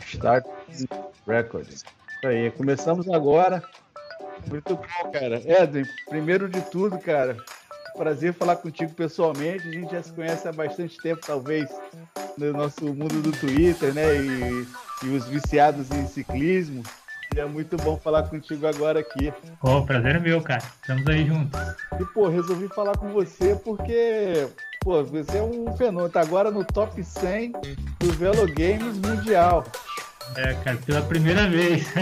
Start Record. Isso aí, começamos agora. Muito bom, cara. Edwin, primeiro de tudo, cara, prazer falar contigo pessoalmente. A gente já se conhece há bastante tempo, talvez, no nosso mundo do Twitter, né? E, e os viciados em ciclismo. E é muito bom falar contigo agora aqui. Pô, oh, prazer é meu, cara. Estamos aí juntos. E, pô, resolvi falar com você porque, pô, você é um fenômeno. Tá agora no top 100 do Velo Games Mundial. É, cara, pela primeira vez.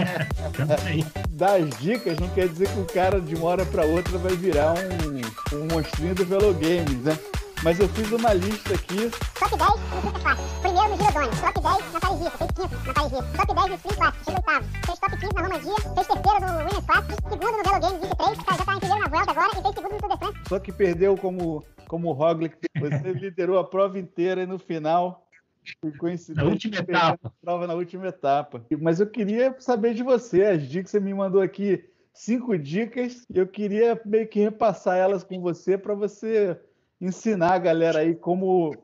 Das dicas não quer dizer que o cara de uma hora para outra vai virar um, um monstrinho do Velo Games, né? Mas eu fiz uma lista aqui. Top 10 no Classic. Primeiro no Girodone. Top 10 Paris fez quinto na Paris Top 10 no Sprint Classic, chegou oitavo. Fez top 15 na Romandia, fez terceiro no Winners Classic, segundo no Velo Games 23, cara, já tá em primeiro na Vuelta agora e fez segundo no Tour de France. Só que perdeu como, como Roglic. Você liderou a prova inteira e no final na última etapa. Prova na última etapa. Mas eu queria saber de você, as dicas que você me mandou aqui, cinco dicas, eu queria meio que repassar elas com você para você ensinar a galera aí como,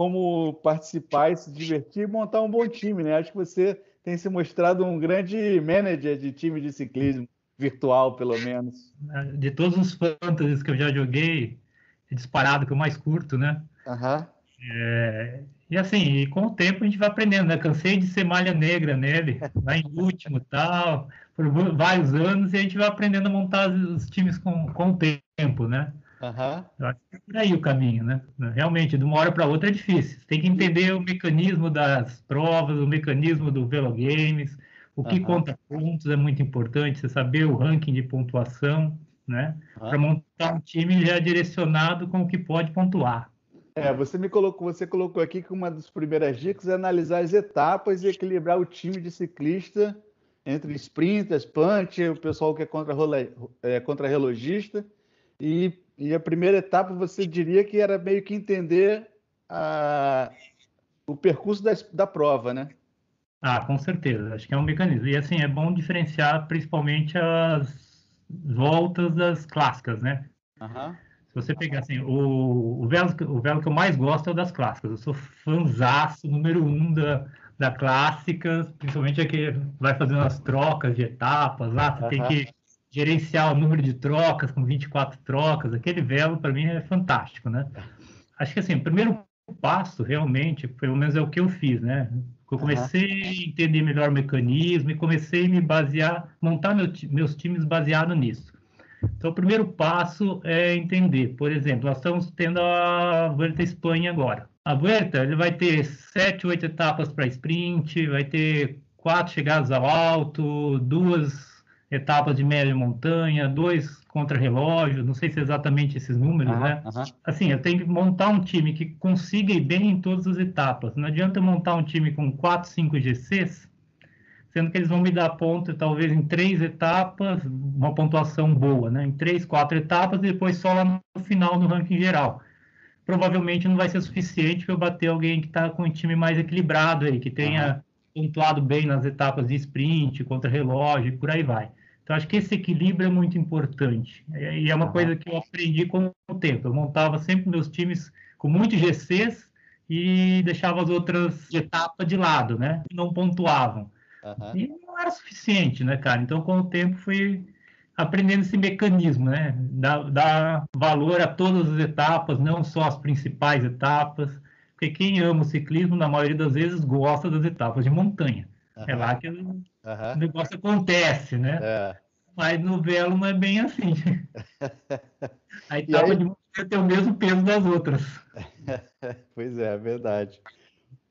como participar e se divertir e montar um bom time, né? Acho que você tem se mostrado um grande manager de time de ciclismo, virtual pelo menos. De todos os fantasies que eu já joguei, é disparado que eu mais curto, né? Uhum. É, e assim, e com o tempo a gente vai aprendendo, né? Cansei de ser malha negra nele, lá em último tal, por vários anos, e a gente vai aprendendo a montar os times com, com o tempo, né? Uhum. Eu acho que é por aí o caminho, né? Realmente, de uma hora para outra é difícil. Você tem que entender o mecanismo das provas, o mecanismo do Velo Games, o que uhum. conta pontos é muito importante, você saber o ranking de pontuação, né? Uhum. Para montar um time já direcionado com o que pode pontuar. É, você me colocou, você colocou aqui que uma das primeiras dicas é analisar as etapas e equilibrar o time de ciclista entre sprinters, punch, o pessoal que é contra, é, contra relogista. E, e, a primeira etapa você diria que era meio que entender a, o percurso da, da prova, né? Ah, com certeza. Acho que é um mecanismo. E assim, é bom diferenciar principalmente as voltas das clássicas, né? Uhum. Se você pegar assim, o, o, velo, o velo que eu mais gosto é o das clássicas. Eu sou fãzaço número um da, da clássica, principalmente aqui vai fazendo as trocas de etapas lá, você uhum. tem que gerenciar o número de trocas com 24 trocas. Aquele velo, para mim, é fantástico, né? Acho que assim, o primeiro passo, realmente, pelo menos é o que eu fiz, né? Eu comecei a entender melhor o mecanismo e comecei a me basear, montar meu, meus times baseado nisso. Então, o primeiro passo é entender. Por exemplo, nós estamos tendo a Vuelta Espanha agora. A Vuelta ele vai ter sete, oito etapas para sprint, vai ter quatro chegadas ao alto, duas etapas de média montanha, dois contra-relógio, não sei se é exatamente esses números, uhum, né? Uhum. Assim, eu tenho que montar um time que consiga ir bem em todas as etapas. Não adianta montar um time com quatro, cinco GCs sendo que eles vão me dar ponto talvez em três etapas, uma pontuação boa, né? Em três, quatro etapas e depois só lá no final no ranking geral. Provavelmente não vai ser suficiente para eu bater alguém que está com um time mais equilibrado aí, que tenha uhum. pontuado bem nas etapas de sprint, contra relógio e por aí vai. Então acho que esse equilíbrio é muito importante e é uma uhum. coisa que eu aprendi com o tempo. Eu montava sempre meus times com muitos GCs e deixava as outras etapas de lado, né? Não pontuavam. Uhum. E não era suficiente, né, cara? Então, com o tempo, fui aprendendo esse mecanismo, né? Dar, dar valor a todas as etapas, não só as principais etapas, porque quem ama o ciclismo, na maioria das vezes, gosta das etapas de montanha. Uhum. É lá que o uhum. negócio acontece, né? É. Mas no velo não é bem assim. A etapa aí... de montanha tem o mesmo peso das outras. pois é, é verdade.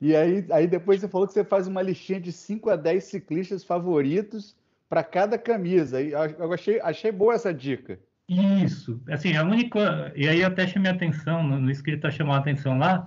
E aí, aí depois você falou que você faz uma listinha de 5 a 10 ciclistas favoritos para cada camisa. Eu achei, achei boa essa dica. Isso. Assim, a única. E aí até chamei a atenção, no, no escrito tá chamou a atenção lá.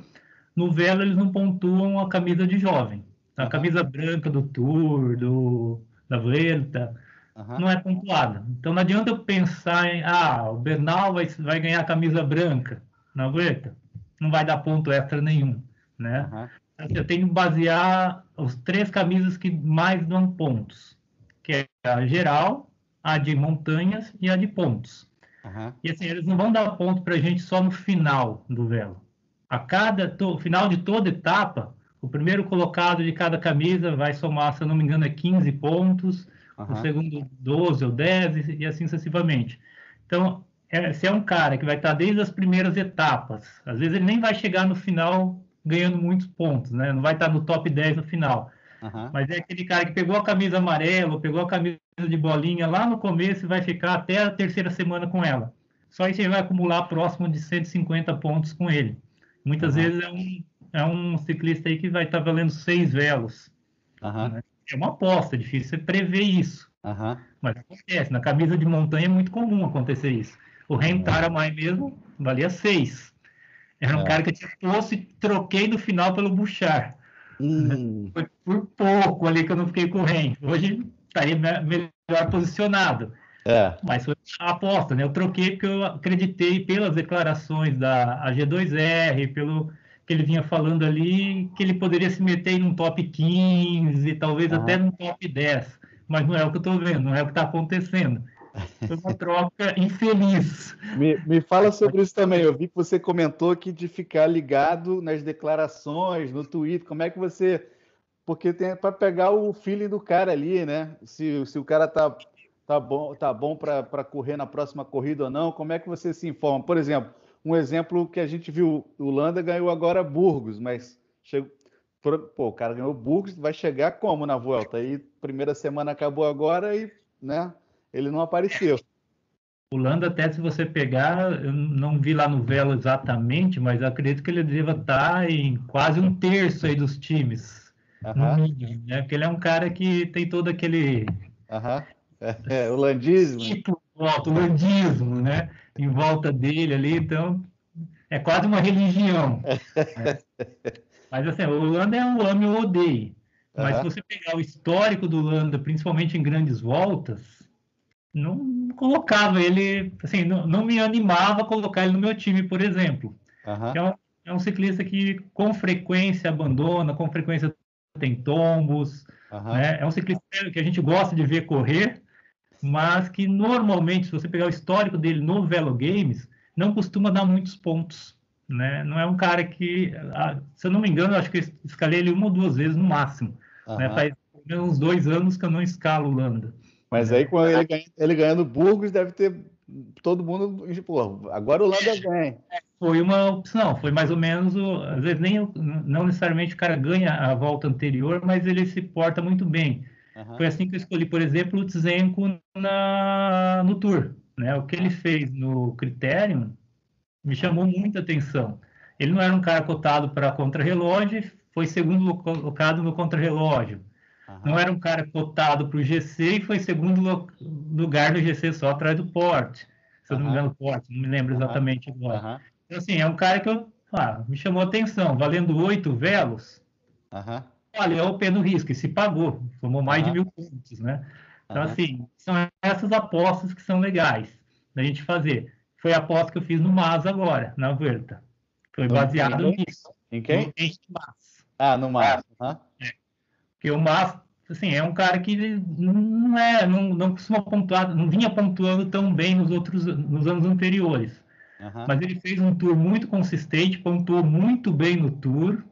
No Velo eles não pontuam a camisa de jovem. A camisa branca do Tour, do, da Vuelta, uhum. não é pontuada. Então não adianta eu pensar em, ah, o Bernal vai, vai ganhar a camisa branca na Vuelta. Não vai dar ponto extra nenhum, né? Uhum eu tenho que basear os três camisas que mais dão pontos, que é a geral, a de montanhas e a de pontos. Uhum. E assim, eles não vão dar ponto para a gente só no final do velo. A cada to, final de toda etapa, o primeiro colocado de cada camisa vai somar, se eu não me engano, é 15 pontos, uhum. o segundo 12 ou 10 e assim sucessivamente. Então, é, se é um cara que vai estar desde as primeiras etapas, às vezes ele nem vai chegar no final ganhando muitos pontos, né? Não vai estar no top 10 no final. Uhum. Mas é aquele cara que pegou a camisa amarela, pegou a camisa de bolinha lá no começo e vai ficar até a terceira semana com ela. Só isso ele vai acumular próximo de 150 pontos com ele. Muitas uhum. vezes é um, é um ciclista aí que vai estar valendo seis velos. Uhum. Né? É uma aposta, é difícil você prever isso. Mas acontece. Na camisa de montanha é muito comum acontecer isso. O Rentaramai mesmo valia seis. Era um é. cara que eu tinha posto e troquei no final pelo Bouchard. Hum. Foi por pouco ali que eu não fiquei com o Ren. Hoje estaria melhor posicionado. É. Mas foi a aposta, né? Eu troquei porque eu acreditei pelas declarações da AG2R, pelo que ele vinha falando ali, que ele poderia se meter em um top 15, talvez ah. até num top 10. Mas não é o que eu estou vendo, não é o que está acontecendo. Foi uma troca infeliz. Me, me fala sobre isso também. Eu vi que você comentou aqui de ficar ligado nas declarações, no Twitter. Como é que você. Porque tem para pegar o feeling do cara ali, né? Se, se o cara tá, tá bom, tá bom para correr na próxima corrida ou não, como é que você se informa? Por exemplo, um exemplo que a gente viu: o Landa ganhou agora Burgos, mas chegou. Pô, o cara ganhou Burgos, vai chegar como na volta? Aí, primeira semana acabou agora e, né? ele não apareceu. O Landa, até se você pegar, eu não vi lá no Velo exatamente, mas acredito que ele deva estar em quase um terço aí dos times. No mínimo, né? Porque ele é um cara que tem todo aquele. É, é, o landismo. Tipo, o landismo, né? Em volta dele ali, então é quase uma religião. Né? Mas assim, o Landa é um ame ou odeio. Mas se você pegar o histórico do Landa, principalmente em grandes voltas, não colocava ele, assim, não, não, me animava a colocar ele no meu time, por exemplo. Uhum. É, um, é, um, ciclista que com frequência abandona, com frequência tem tombos, uhum. né? é um ciclista que a gente gosta de ver correr, mas que normalmente, se você pegar o histórico dele no Velo Games, não costuma dar muitos pontos. Né? Não é um cara que, se eu não me engano, acho que eu escalei ele uma ou duas vezes no máximo. Uhum. Né? Faz uns dois anos que eu não escalo o Landa. Mas aí, quando ele, ganha, ele ganhando Burgos, deve ter todo mundo. Pô, agora o Landa ganha. Foi uma opção, foi mais ou menos. Às vezes, nem, não necessariamente o cara ganha a volta anterior, mas ele se porta muito bem. Uhum. Foi assim que eu escolhi, por exemplo, o Tzenko na, no Tour. Né? O que ele fez no Criterium me chamou muita atenção. Ele não era um cara cotado para contra-relógio, foi segundo colocado no contra-relógio. Uhum. Não era um cara cotado para o GC e foi segundo lugar no GC só atrás do Porte. Se eu não me engano, Porte, não me lembro exatamente agora. Então, assim, é um cara que eu, ah, me chamou atenção, valendo oito velos. Uhum. Olha, o pé no risco, e se pagou, tomou mais de mil pontos, né? Então, assim, são essas apostas que são legais da gente fazer. Foi a aposta que eu fiz no MAS agora, na Verta. Foi baseado nisso. Em quem? No MAS. Ah, no MAS. Uhum. É. Porque o Massa, assim, é um cara que não é, não, não costuma pontuar, não vinha pontuando tão bem nos outros, nos anos anteriores. Uhum. Mas ele fez um tour muito consistente, pontuou muito bem no tour,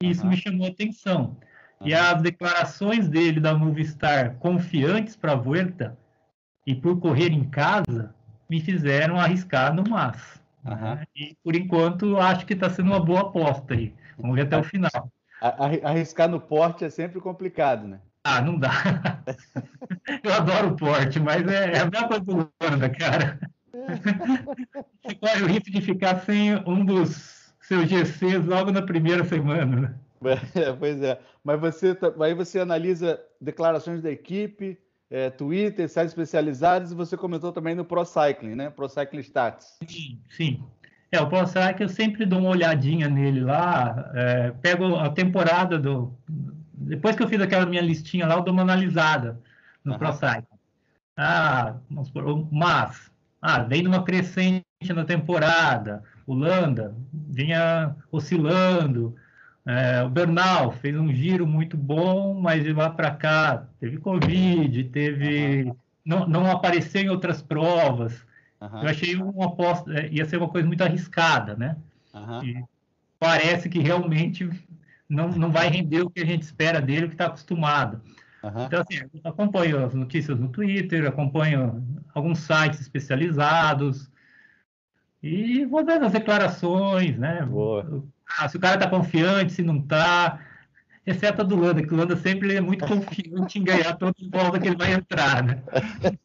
e uhum. isso me chamou a atenção. Uhum. E as declarações dele da Movistar confiantes para a Vuelta e por correr em casa me fizeram arriscar no Mas. Né? E por enquanto acho que está sendo uma boa aposta aí. Vamos ver até o final. Arriscar no porte é sempre complicado, né? Ah, não dá. Eu adoro o porte, mas é, é a mesma coisa do Landa, cara. Corre o risco de ficar sem um dos seus GCs logo na primeira semana. Né? Pois é. Mas você, aí você analisa declarações da equipe, é, Twitter, sites especializados, e você comentou também no Pro Cycling, né? Pro Cycling Stats. Sim, sim. É, o ProSci eu sempre dou uma olhadinha nele lá, é, pego a temporada do. Depois que eu fiz aquela minha listinha lá, eu dou uma analisada no uhum. ProSci. Ah, vamos supor, mas, ah, vem numa crescente na temporada, o Landa vinha oscilando, é, o Bernal fez um giro muito bom, mas de lá para cá teve Covid, teve. Uhum. Não, não apareceu em outras provas. Uhum. Eu achei uma aposta, é, ia ser uma coisa muito arriscada, né? Uhum. parece que realmente não, não vai render o que a gente espera dele, o que está acostumado. Então, assim, acompanho as notícias no Twitter, acompanho alguns sites especializados e vou dando as declarações, né? Ah, se o cara está confiante, se não está. Exceto a do Landa, que o Landa sempre é muito confiante em ganhar toda bola que ele vai entrar, né?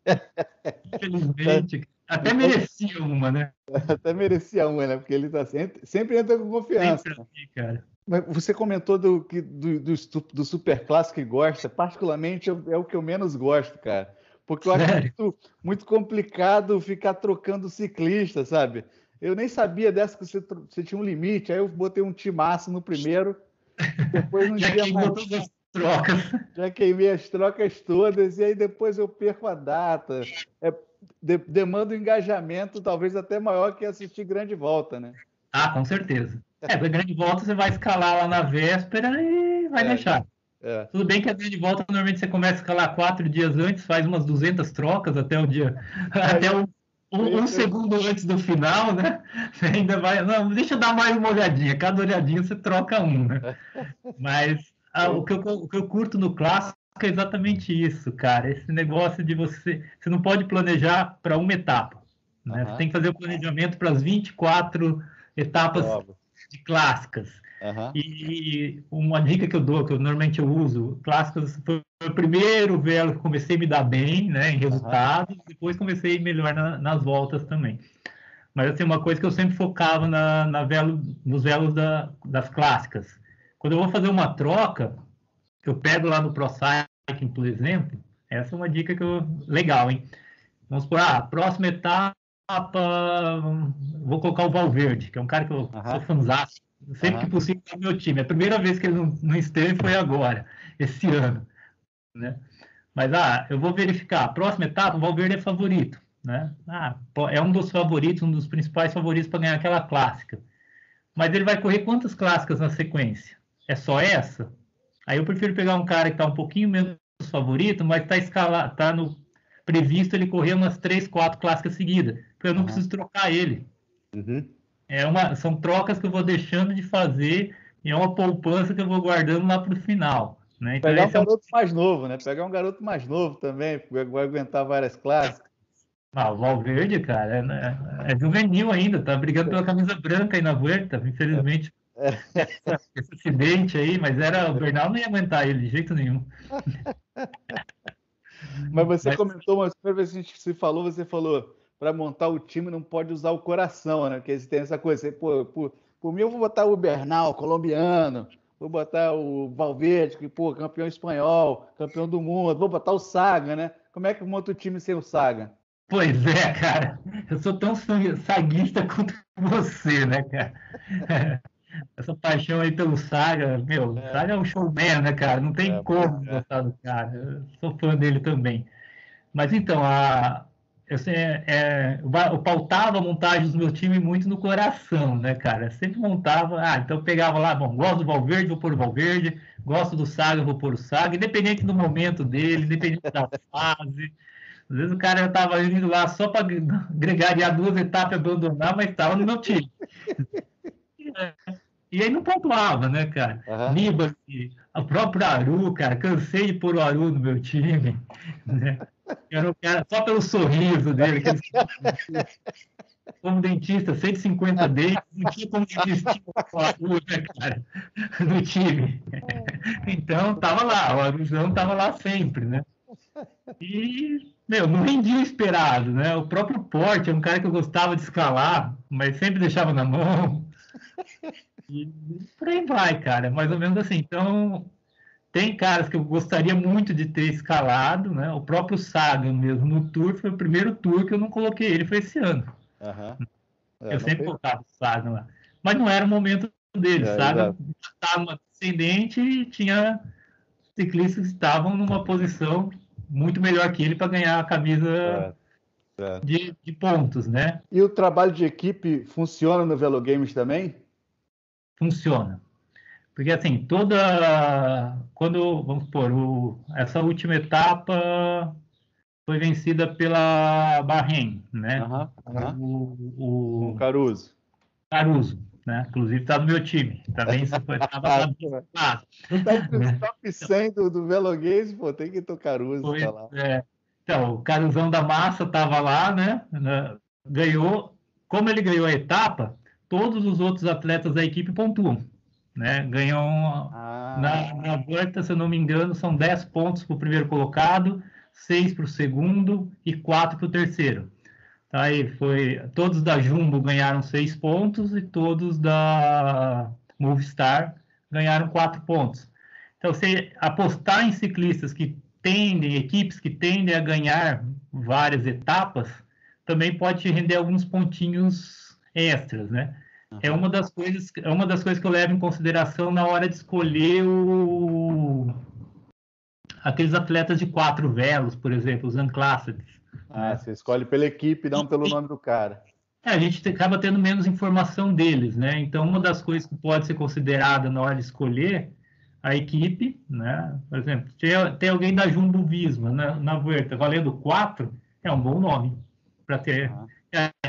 Infelizmente. Até merecia uma, né? Até merecia uma, né? Porque ele tá sempre, sempre entra com confiança. Sempre assim, cara. Você comentou do, do, do, do super clássico que gosta, particularmente é o que eu menos gosto, cara. Porque eu acho muito, muito, complicado ficar trocando ciclista, sabe? Eu nem sabia dessa que você, você tinha um limite, aí eu botei um timaço no primeiro, depois não tinha mais. As trocas. Já queimei as trocas todas, e aí depois eu perco a data. É, de, demanda um engajamento talvez até maior que assistir grande volta, né? Ah, com certeza. É, a grande volta você vai escalar lá na véspera e vai é, deixar. É. Tudo bem que a grande volta normalmente você começa a escalar quatro dias antes, faz umas 200 trocas até o dia, até um, um, um segundo antes do final, né? Você ainda vai, não, deixa eu dar mais uma olhadinha. Cada olhadinha você troca um, né? Mas ah, o, que eu, o que eu curto no clássico é exatamente isso, cara. Esse negócio de você, você não pode planejar para uma etapa, né? Uhum. Você tem que fazer o planejamento para as 24 etapas de clássicas. Uhum. E uma dica que eu dou, que eu normalmente eu uso, clássicos foi o primeiro velo que comecei a me dar bem, né, em resultados, uhum. depois comecei a melhor na, nas voltas também. Mas assim, uma coisa que eu sempre focava na, na velo, nos velos da, das clássicas. Quando eu vou fazer uma troca, eu pego lá no ProCycling, por exemplo, essa é uma dica que eu, legal, hein? Vamos por, ah, próxima etapa, vou colocar o Valverde, que é um cara que eu uhum. sou fanzástico sempre uhum. que possível no meu time. A primeira vez que ele não, não esteve foi agora, esse ano, né? Mas ah, eu vou verificar. A próxima etapa, o Valverde é favorito, né? Ah, é um dos favoritos, um dos principais favoritos para ganhar aquela clássica. Mas ele vai correr quantas clássicas na sequência? É só essa? Aí eu prefiro pegar um cara que está um pouquinho menos favorito, mas está escalado, tá no previsto ele correr umas três, quatro clássicas seguidas, porque eu não uhum. preciso trocar ele. Uhum. É uma, são trocas que eu vou deixando de fazer e é uma poupança que eu vou guardando lá para o final. Né? Então, Pegar um garoto é um... mais novo, né? Pegar um garoto mais novo também, vai aguentar várias clássicas. Ah, o Valverde, cara, é, né, é, juvenil ainda, tá brigando pela camisa branca aí na Vuelta, infelizmente. É. Esse acidente aí, mas era o Bernal não ia aguentar ele de jeito nenhum. Mas você mas... comentou, uma vez que a gente se falou, você falou para montar o time não pode usar o coração, né? Porque tem essa coisa, pô, por, por mim eu vou botar o Bernal, colombiano, vou botar o Valverde, que, pô, campeão espanhol, campeão do mundo, vou botar o Saga, né? Como é que monta o time sem o Saga? Pois é, cara. Eu sou tão saguista quanto você, né, cara? Essa paixão aí pelo Saga, meu, é. Saga é um showman, né, cara? Não tem é, como é. gostar do cara. Eu sou fã dele também. Mas então, a, eu, é, é, eu pautava a montagem dos meus times muito no coração, né, cara? Sempre montava, ah, então eu pegava lá, bom, gosto do Valverde, vou pôr o Valverde, gosto do Saga, vou pôr o Saga, independente do momento dele, independente da fase. Às vezes o cara estava indo lá só para agregar duas etapas e abandonar, mas estava no meu time. E aí não pontuava, né, cara? Uhum. Nibali, a própria Aru, cara, cansei de pôr o Aru no meu time. Né? Era só pelo sorriso dele. Que como dentista, 150 dentes, não tinha como desistir né, cara, no time. Então, tava lá, o Aruzão tava lá sempre, né? E, meu, não rendia o esperado, né? O próprio Porte é um cara que eu gostava de escalar, mas sempre deixava na mão. E por aí vai, cara. Mais ou menos assim. Então, tem caras que eu gostaria muito de ter escalado, né? O próprio Saga mesmo no Tour foi o primeiro Tour que eu não coloquei ele, foi esse ano. Uhum. É, eu sempre colocava o Saga lá. Mas não era o momento dele. É, Saga estava ascendente e tinha ciclistas que estavam numa posição muito melhor que ele para ganhar a camisa é, é. De, de pontos, né? E o trabalho de equipe funciona no Velo Games também? funciona. Porque, assim, toda. Quando, vamos supor, o, essa última etapa foi vencida pela Bahrein, né? Uhum, uhum. O, o, o Caruso. Caruso. né? Inclusive está no meu time. Também isso foi tava ah, Não tá entre os top 100 do, do Velo Games, pô, tem que tocar Caruso foi, tá lá. É. Então, o Caruzão da Massa estava lá, né? Ganhou. Como ele ganhou a etapa, todos os outros atletas da equipe pontuam. Né? Ganhou ah. na, na volta, se eu não me engano, são 10 pontos para o primeiro colocado, 6 para o segundo e 4 para o terceiro. Tá, aí foi, todos da Jumbo ganharam 6 pontos e todos da Movistar ganharam 4 pontos. Então, você apostar em ciclistas que tendem, equipes que tendem a ganhar várias etapas, também pode render alguns pontinhos extras, né? É uma das coisas, é uma das coisas que eu levo em consideração na hora de escolher o aqueles atletas de quatro velos, por exemplo, os unclassed. Ah, você escolhe pela equipe, não pelo nome do cara. É, a gente acaba tendo menos informação deles, né? Então, uma das coisas que pode ser considerada na hora de escolher a equipe, né? Por exemplo, tem, alguém da Jumbo Visma na, na Vuelta valendo 4, é um bom nome para ter ah.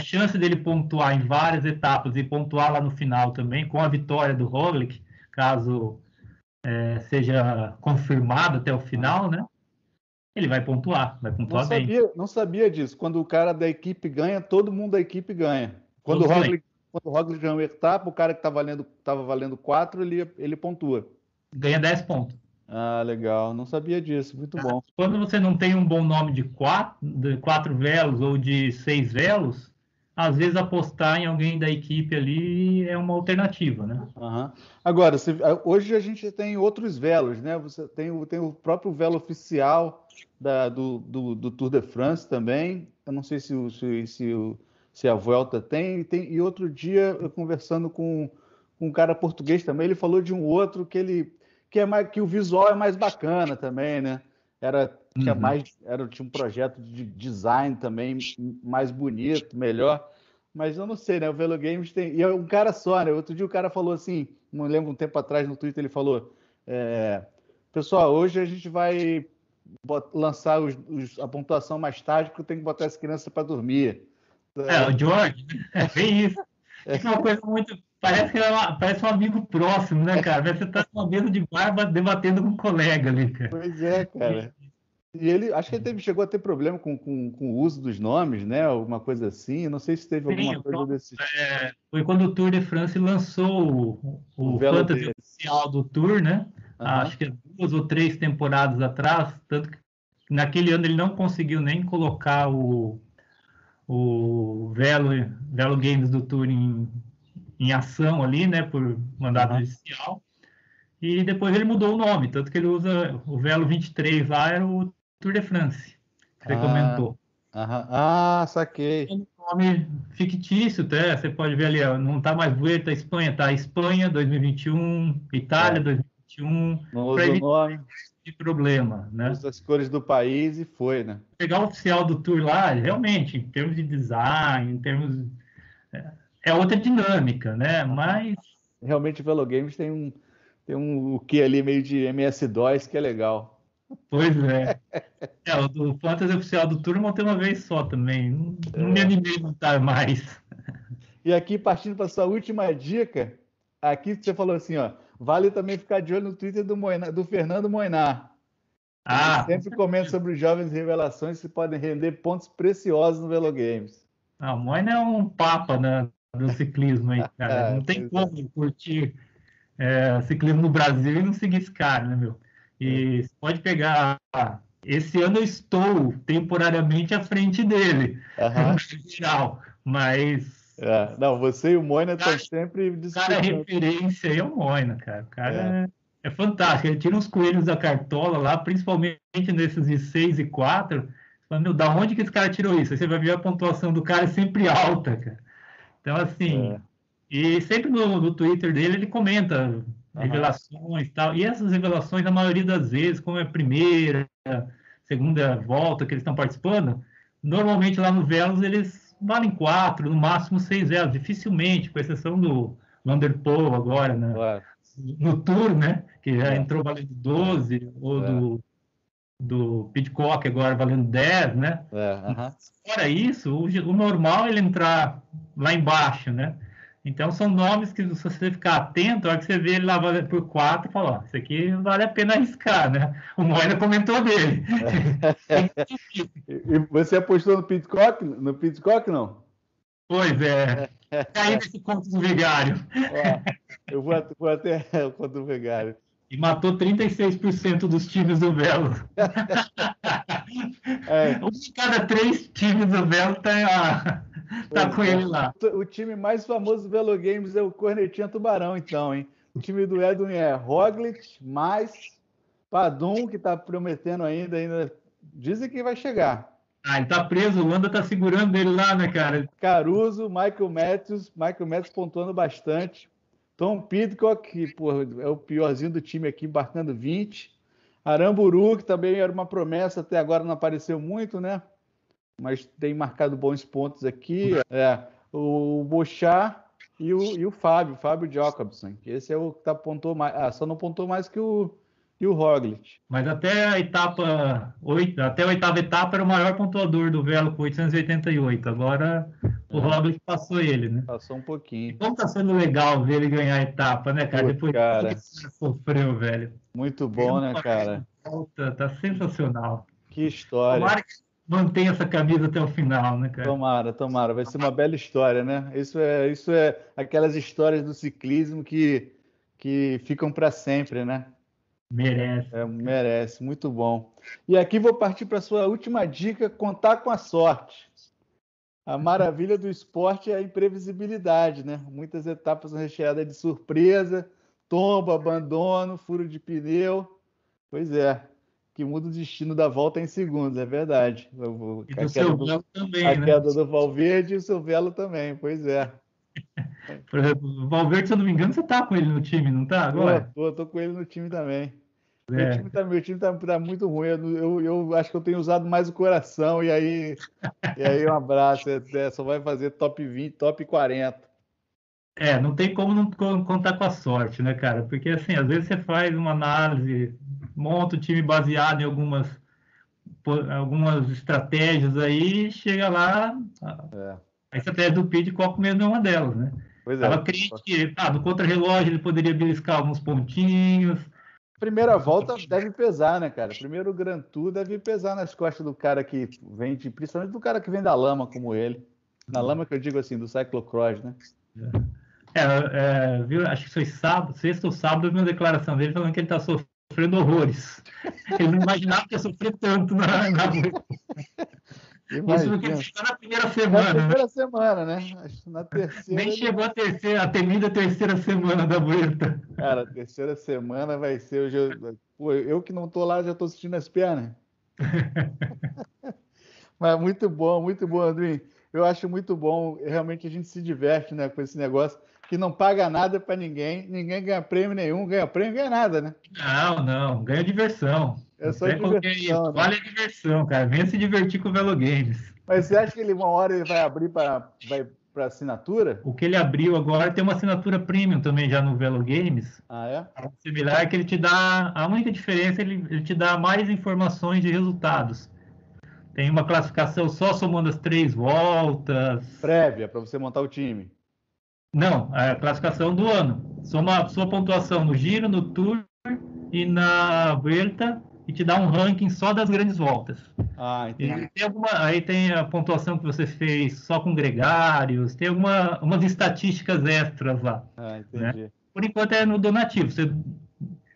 A chance dele pontuar em várias etapas e pontuar lá no final também, com a vitória do Roglic, caso é, seja confirmado até o final, né? Ele vai pontuar, vai pontuar não bem. Sabia, não sabia disso. Quando o cara da equipe ganha, todo mundo da equipe ganha. Quando Todos o Roglic, quando o Roglic ganha uma etapa, o cara que estava valendo, tava valendo 4, ele, ele pontua ganha 10 pontos. Ah, legal. Não sabia disso. Muito ah, bom. Quando você não tem um bom nome de quatro, de quatro velos ou de seis velos, às vezes apostar em alguém da equipe ali é uma alternativa, né? Uhum. Agora, se, hoje a gente tem outros velos, né? Você tem, o, tem o próprio velo oficial da, do, do, do, Tour de France também. Eu não sei se, se, se, se a Vuelta tem. tem. E outro dia, eu conversando com, com um cara português também, ele falou de um outro que ele que é mais que o visual é mais bacana também, né? Era tinha uhum. mais era tinha um projeto de design também mais bonito, melhor. Mas eu não sei, né? O Velo Games tem e é um cara só, né? Outro dia o cara falou assim, não lembro um tempo atrás no Twitter ele falou, é, pessoal, hoje a gente vai lançar os, os, a pontuação mais tarde porque eu tenho que botar as crianças para dormir. É, o George, é bem isso. É uma coisa muito Parece que é uma, parece um amigo próximo, né, cara? Você tá com uma mesa de barba debatendo com um colega ali, cara. Pois é, cara. E ele, acho que ele teve, chegou a ter problema com, com, com, o uso dos nomes, né? Alguma coisa assim. Não sei se teve Sim, alguma coisa desse é, Foi quando o Tour de France lançou o, o, o fantasy oficial do Tour, né? Uhum. Acho que duas ou três temporadas atrás. Tanto que naquele ano ele não conseguiu nem colocar o, o Velo, Velo Games do Tour em, em ação ali, né, por mandado uhum. judicial. E depois ele mudou o nome, tanto que ele usa o Velo 23 lá, era o Tour de France, que você ah, comentou. Aham. Ah, saquei. É um nome fictício, até, você pode ver ali, ó, não está mais Vuelta Espanha, tá Espanha 2021, Itália é. 2021. Não usa o nome. De problema, né? Usa as cores do país e foi, né? Pegar o oficial do Tour lá, realmente, em termos de design, em termos... É, é outra dinâmica, né? Mas. Realmente o Velo Games tem um, tem um o que ali meio de MS-DOS que é legal. Pois é. é o do Fantasy Oficial do Turma tem uma vez só também. Não, é. não me animei a montar mais. E aqui, partindo para sua última dica, aqui você falou assim, ó. Vale também ficar de olho no Twitter do, Moinar, do Fernando Moinar. Ah, sempre comenta sobre os jovens revelações que podem render pontos preciosos no Velo Games. Ah, o Moina é um papa, né? do ciclismo aí, cara. Não tem como curtir é, ciclismo no Brasil e não seguir esse cara, né, meu? E pode pegar. Esse ano eu estou temporariamente à frente dele, uhum. no geral, mas. É, não, você e o Moina estão sempre O cara é referência aí é o Moina, cara. O cara é. é. fantástico. Ele tira uns coelhos da cartola lá, principalmente nesses de 6 e 4. Meu, da onde que esse cara tirou isso? Aí você vai ver a pontuação do cara é sempre alta, cara. Então, assim, é. e sempre no, no, Twitter dele ele comenta revelações e tal. E essas revelações, na maioria das vezes, como é a primeira, segunda volta que eles estão participando, normalmente lá no Velos eles valem quatro, no máximo seis velas, dificilmente, com exceção do Vanderpool agora, né? Claro. No Tour, né? Que já é. entrou valendo 12, ou é. do do Pitcock agora valendo 10, né? É, uh -huh. Fora isso, o, o, normal é ele entrar lá embaixo, né? Então são nomes que, se você ficar atento, a hora que você vê ele lá por quatro, fala, ó, isso aqui vale a pena arriscar, né? O Moina comentou dele. e você apostou no Pitcock? No Pitcock, não? Pois é. Caí nesse conto do Vigário. eu vou, vou até o conto do Vigário. E matou 36% dos times do Velo. É. Um de cada três times do Velo tá, tá com ele lá. O time mais famoso do Velo Games é o Cornetinha Tubarão, então, hein? O time do Edwin é Roglic, mais Padum, que tá prometendo ainda, ainda dizem que vai chegar. Ah, ele tá preso, o Landa tá segurando ele lá, né, cara? Caruso, Michael Matthews, Michael Matthews pontuando bastante. Tom Pidcock, que porra, é o piorzinho do time aqui, embarcando 20. Aramburu, que também era uma promessa, até agora não apareceu muito, né? Mas tem marcado bons pontos aqui. É, o Bochá e o, e o Fábio, Fábio Jacobson. Esse é o que tá, pontou mais. Ah, só não pontou mais que o, e o Roglic. Mas até a etapa, oito, até a oitava etapa era o maior pontuador do Velo com 888. Agora o é. Roglic passou ele, né? Passou um pouquinho. como tá sendo legal ver ele ganhar a etapa, né, cara? Pô, Depois cara. que sofreu, velho. Muito bom, né, cara? Volta, tá sensacional. Que história. Tomara que mantenha essa camisa até o final, né, cara? Tomara, tomara. Vai ser uma bela história, né? Isso é, isso é aquelas histórias do ciclismo que, que ficam para sempre, né? Merece. É, merece, muito bom. E aqui vou partir para a sua última dica: contar com a sorte. A maravilha do esporte é a imprevisibilidade, né? Muitas etapas recheadas de surpresa, tombo, abandono, furo de pneu. Pois é, que muda o destino da volta em segundos, é verdade. E do seu do... velo também, A né? queda do Valverde e o seu velo também, pois é. Por exemplo, o Valverde, se eu não me engano, você tá com ele no time, não tá agora? Tô, tô, tô com ele no time também. É. Meu time, tá, meu time tá, tá muito ruim. Eu, eu, eu, acho que eu tenho usado mais o coração. E aí, e aí um abraço. É, é, só vai fazer top 20, top 40. É, não tem como não contar com a sorte, né, cara? Porque, assim, às vezes você faz uma análise, monta o time baseado em algumas, algumas estratégias aí, chega lá, é. a estratégia do Pidcock mesmo é uma delas, né? Pois é. Ela crente que, ah, no contra-relógio ele poderia beliscar alguns pontinhos, primeira volta deve pesar, né, cara? Primeiro Grand Tour deve pesar nas costas do cara que vem, de, principalmente do cara que vem da lama como ele. Na lama que eu digo assim, do cyclocross, né? É, é, viu? Acho que foi sábado, sexta ou sábado, eu vi uma declaração dele falando que ele está sofrendo horrores. Ele não imaginava que ia sofrer tanto na, na Isso porque está na primeira semana. Na né? primeira né? semana, né? Na terceira. Nem chegou a terceira, a temida terceira semana da Vuelta. Cara, a terceira semana vai ser. Hoje eu, pô, eu que não tô lá já tô assistindo as pernas. Mas muito bom, muito bom, Andrinho. Eu acho muito bom. Realmente a gente se diverte né, com esse negócio que não paga nada para ninguém, ninguém ganha prêmio nenhum, ganha prêmio, ganha nada, né? Não, não, ganha diversão. É só diversão. Né? Vale a diversão, cara. Venha se divertir com o Velo Games. Mas você acha que ele uma hora ele vai abrir para vai para assinatura? O que ele abriu agora tem uma assinatura premium também já no Velo Games. Ah, é? é similar que ele te dá. A única diferença é ele, ele te dá mais informações de resultados. Tem uma classificação só somando as três voltas. Prévia, para você montar o time. Não, é a classificação do ano. Soma sua pontuação no giro, no tour e na Vuelta e te dá um ranking só das grandes voltas. Ah, entendi. Tem alguma, aí tem a pontuação que você fez só com gregários, tem alguma, umas estatísticas extras lá. Ah, entendi. Né? Por enquanto é no donativo. Você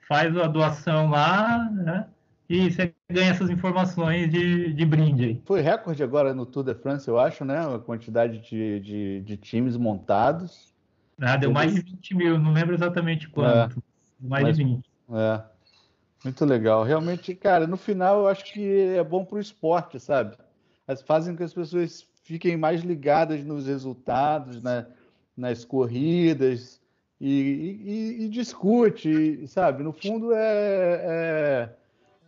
faz a doação lá, né? E você ganha essas informações de, de brinde aí. Foi recorde agora no Tour de France, eu acho, né? A quantidade de, de, de times montados. Ah, deu mais de 20 mil, não lembro exatamente quanto. É, mais mas, de 20. É. Muito legal. Realmente, cara, no final eu acho que é bom para o esporte, sabe? As fazem com que as pessoas fiquem mais ligadas nos resultados, né? nas corridas e, e, e discute, sabe? No fundo é, é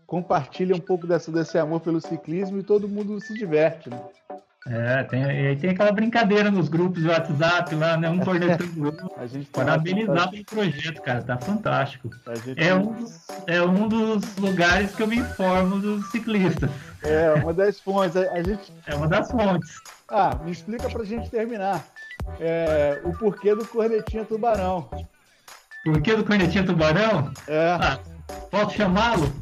compartilha um pouco dessa, desse amor pelo ciclismo e todo mundo se diverte, né? É, tem, tem aquela brincadeira nos grupos do WhatsApp lá, né? Um cornetando o outro. Parabenizar pelo projeto, cara, tá fantástico. É, um dos, é um dos lugares que eu me informo dos ciclistas. É, uma das fontes. A, a gente... É uma das fontes. Ah, me explica pra gente terminar. é, o porquê do cornetinha tubarão. Porquê do cornetinha tubarão? É. Ah, posso chamá-lo?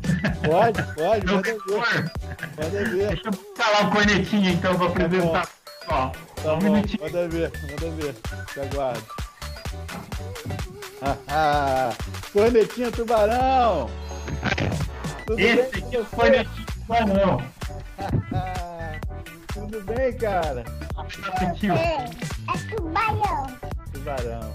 Pode, pode, Meu manda ver. Manda ver. Deixa eu falar o cornetinha então pra apresentar. Ó, Tá um bom, minutinho. manda ver, manda ver. Te aguardo. Ah, ah, cornetinha tubarão! Tudo Esse bem aqui é o você? cornetinha tubarão. Tudo bem, cara? Aqui, ó. É, é tubarão. Tubarão.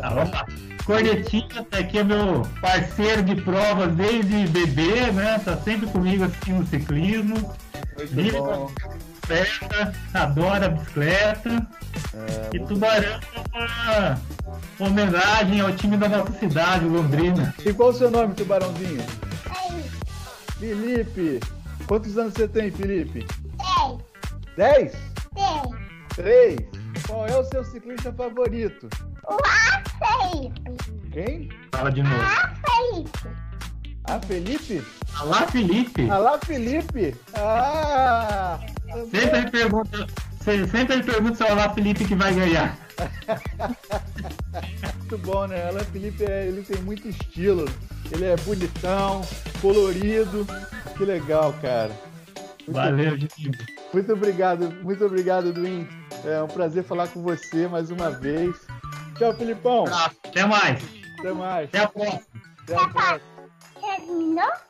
Lá. Cornetinha, tá aqui é meu parceiro de provas desde bebê, né? Tá sempre comigo assistindo ciclismo. Muito Vive bom. bicicleta, adora bicicleta. É, E Tubarão é uma homenagem ao time da nossa cidade, Londrina. E qual o seu nome, tubarãozinho? Felipe. Quantos anos você tem, Felipe? Tem, Dez? tem. Três? Qual é o seu ciclista favorito? O Felipe. Quem? Fala de novo. A Felipe. Ah, Felipe? Olá, Felipe. Ah lá, Felipe! Ah! Sempre ele pergunta, se- sempre ele pergunta se é o Olá Felipe que vai ganhar. Muito bom, né? Alan Felipe, é- ele tem muito estilo. Ele é bonitão, colorido. Que legal, cara. Muito, Valeu, Dinigo. muito obrigado, muito obrigado, Duin. É um prazer falar com você mais uma vez. Tchau, Filipão. Até mais. Até mais. Até a próxima. Até a próxima. Terminou?